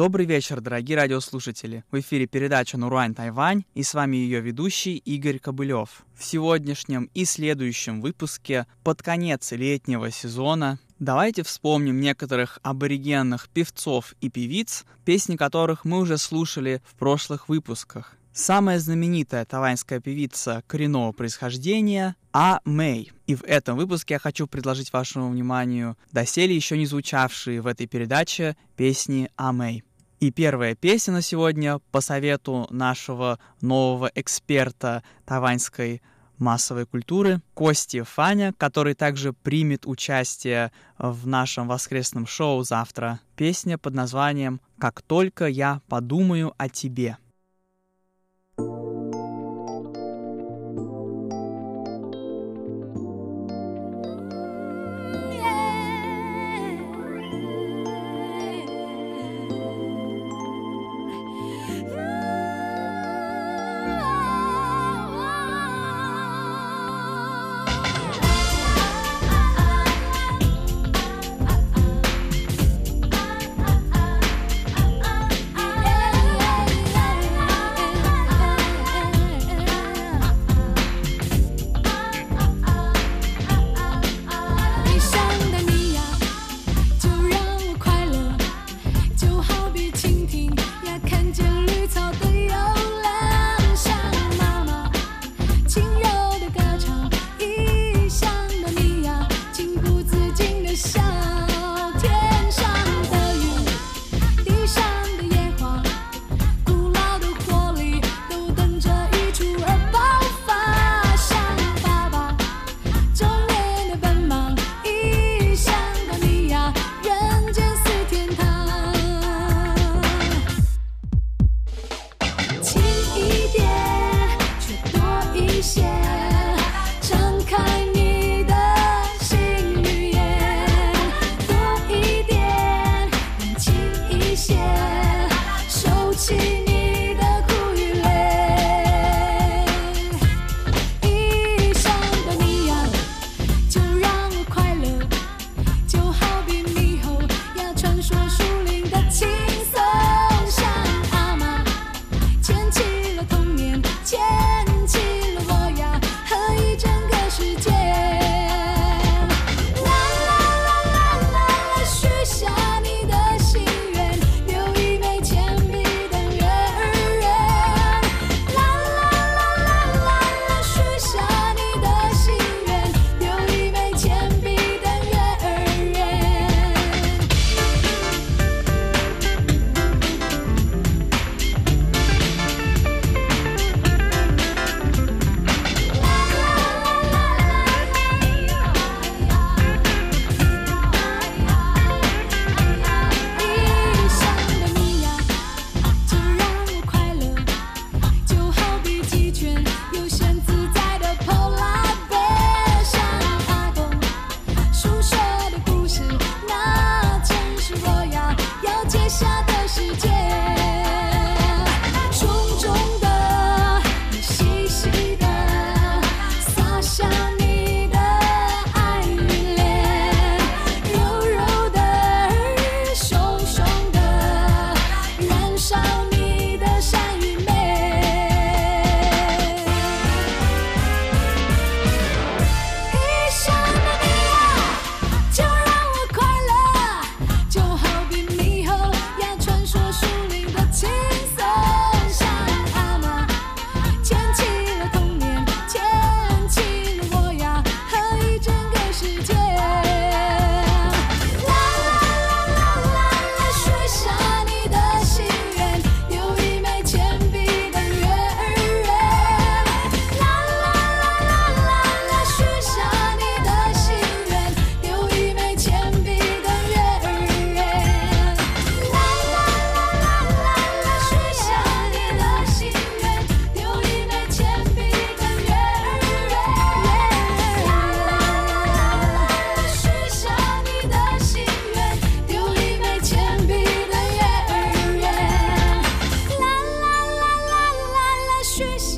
Добрый вечер, дорогие радиослушатели. В эфире передача «Нуруань Тайвань» и с вами ее ведущий Игорь Кобылев. В сегодняшнем и следующем выпуске под конец летнего сезона Давайте вспомним некоторых аборигенных певцов и певиц, песни которых мы уже слушали в прошлых выпусках. Самая знаменитая тайваньская певица коренного происхождения А. Мэй. И в этом выпуске я хочу предложить вашему вниманию доселе еще не звучавшие в этой передаче песни А. Мэй. И первая песня на сегодня по совету нашего нового эксперта тайваньской массовой культуры Кости Фаня, который также примет участие в нашем воскресном шоу завтра. Песня под названием «Как только я подумаю о тебе».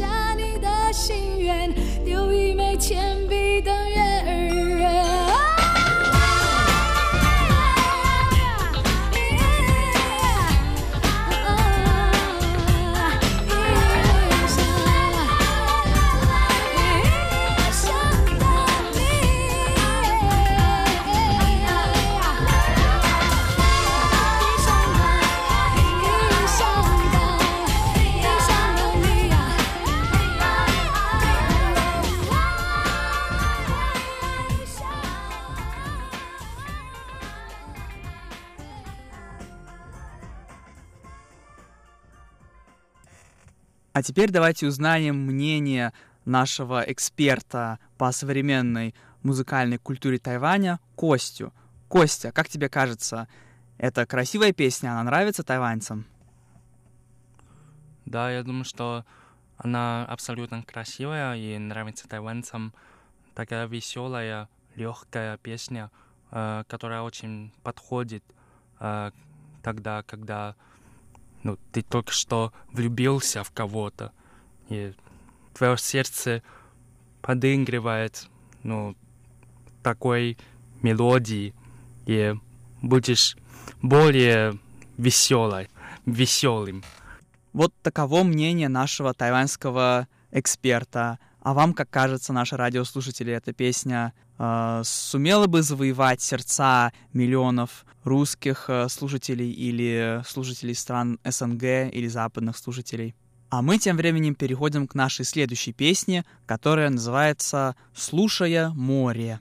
下你的心愿丢一枚钱币等人。А теперь давайте узнаем мнение нашего эксперта по современной музыкальной культуре Тайваня Костю. Костя, как тебе кажется, это красивая песня, она нравится тайваньцам? Да, я думаю, что она абсолютно красивая и нравится тайваньцам. Такая веселая, легкая песня, э, которая очень подходит э, тогда, когда ну, ты только что влюбился в кого-то, и твое сердце подыгрывает ну, такой мелодии, и будешь более веселой, веселым. Вот таково мнение нашего тайваньского эксперта. А вам, как кажется, наши радиослушатели, эта песня э, сумела бы завоевать сердца миллионов русских э, слушателей или слушателей стран СНГ или западных слушателей? А мы тем временем переходим к нашей следующей песне, которая называется «Слушая море».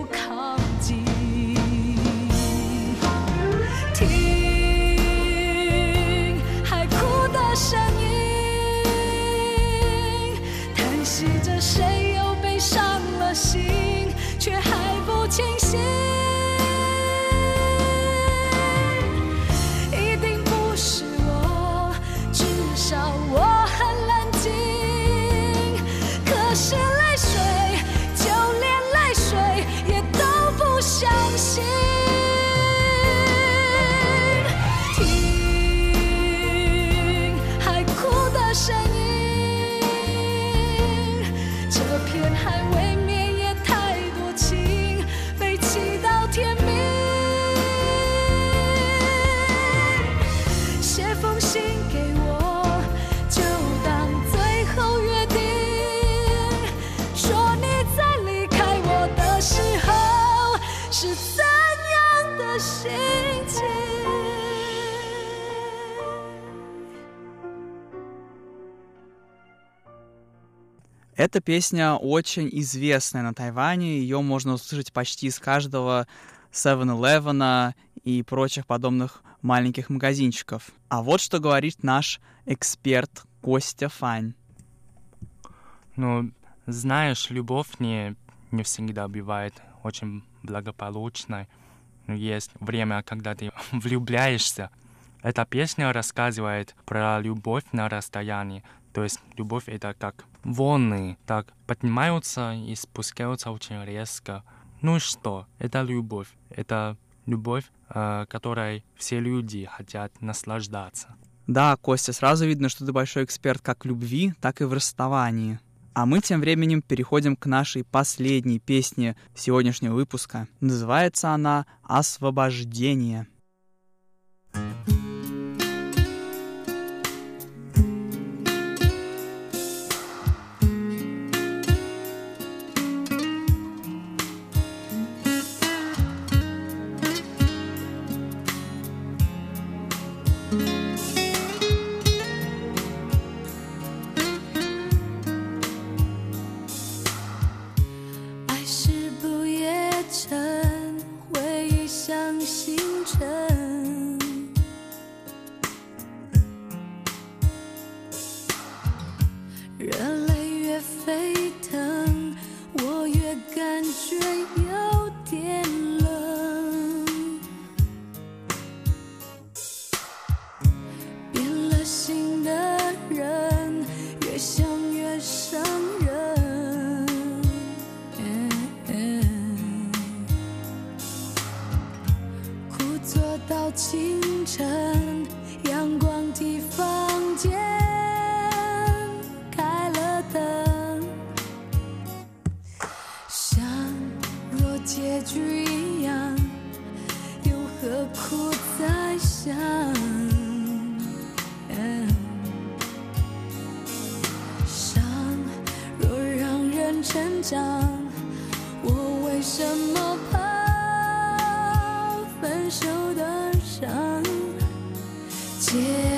着，谁又被伤了心？？Эта песня очень известная на Тайване, ее можно услышать почти из каждого 7-Eleven и прочих подобных маленьких магазинчиков. А вот что говорит наш эксперт Костя Фань. Ну, знаешь, любовь не, не всегда бывает очень благополучной. Ну, есть время, когда ты влюбляешься. Эта песня рассказывает про любовь на расстоянии. То есть любовь это как волны, так поднимаются и спускаются очень резко. Ну что? Это любовь. Это любовь, э, которой все люди хотят наслаждаться. Да, Костя, сразу видно, что ты большой эксперт как в любви, так и в расставании. А мы тем временем переходим к нашей последней песне сегодняшнего выпуска. Называется она «Освобождение». 星辰。清晨，阳光替房间开了灯，像若结局一样，又何苦再想？伤若让人成长，我为什么怕 tears.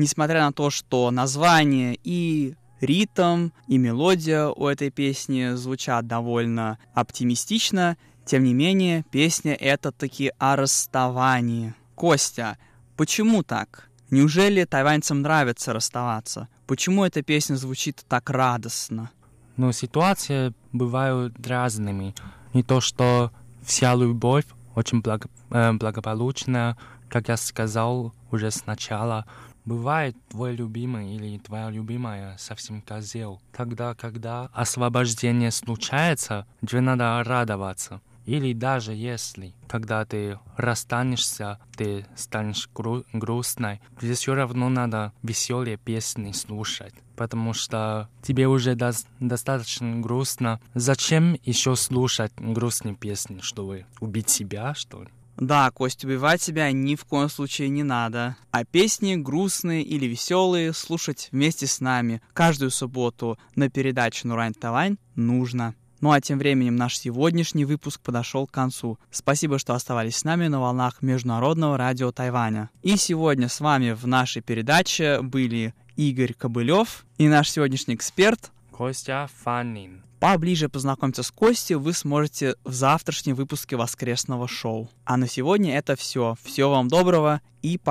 Несмотря на то, что название и ритм, и мелодия у этой песни звучат довольно оптимистично, тем не менее, песня это таки о расставании. Костя, почему так? Неужели тайваньцам нравится расставаться? Почему эта песня звучит так радостно? Но ситуации бывают разными. Не то, что вся любовь очень благо- э, благополучная, как я сказал уже сначала. Бывает твой любимый или твоя любимая совсем козел. Тогда, когда освобождение случается, тебе надо радоваться. Или даже если, когда ты расстанешься, ты станешь гру- грустной, тебе все равно надо веселые песни слушать. Потому что тебе уже дос- достаточно грустно. Зачем еще слушать грустные песни, чтобы убить себя, что ли? Да, Кость, убивать себя ни в коем случае не надо. А песни грустные или веселые слушать вместе с нами каждую субботу на передаче Нурань Тавань нужно. Ну а тем временем наш сегодняшний выпуск подошел к концу. Спасибо, что оставались с нами на волнах Международного радио Тайваня. И сегодня с вами в нашей передаче были Игорь Кобылев и наш сегодняшний эксперт Костя Фанин. Поближе познакомиться с Костей вы сможете в завтрашнем выпуске воскресного шоу. А на сегодня это все. Всего вам доброго и пока.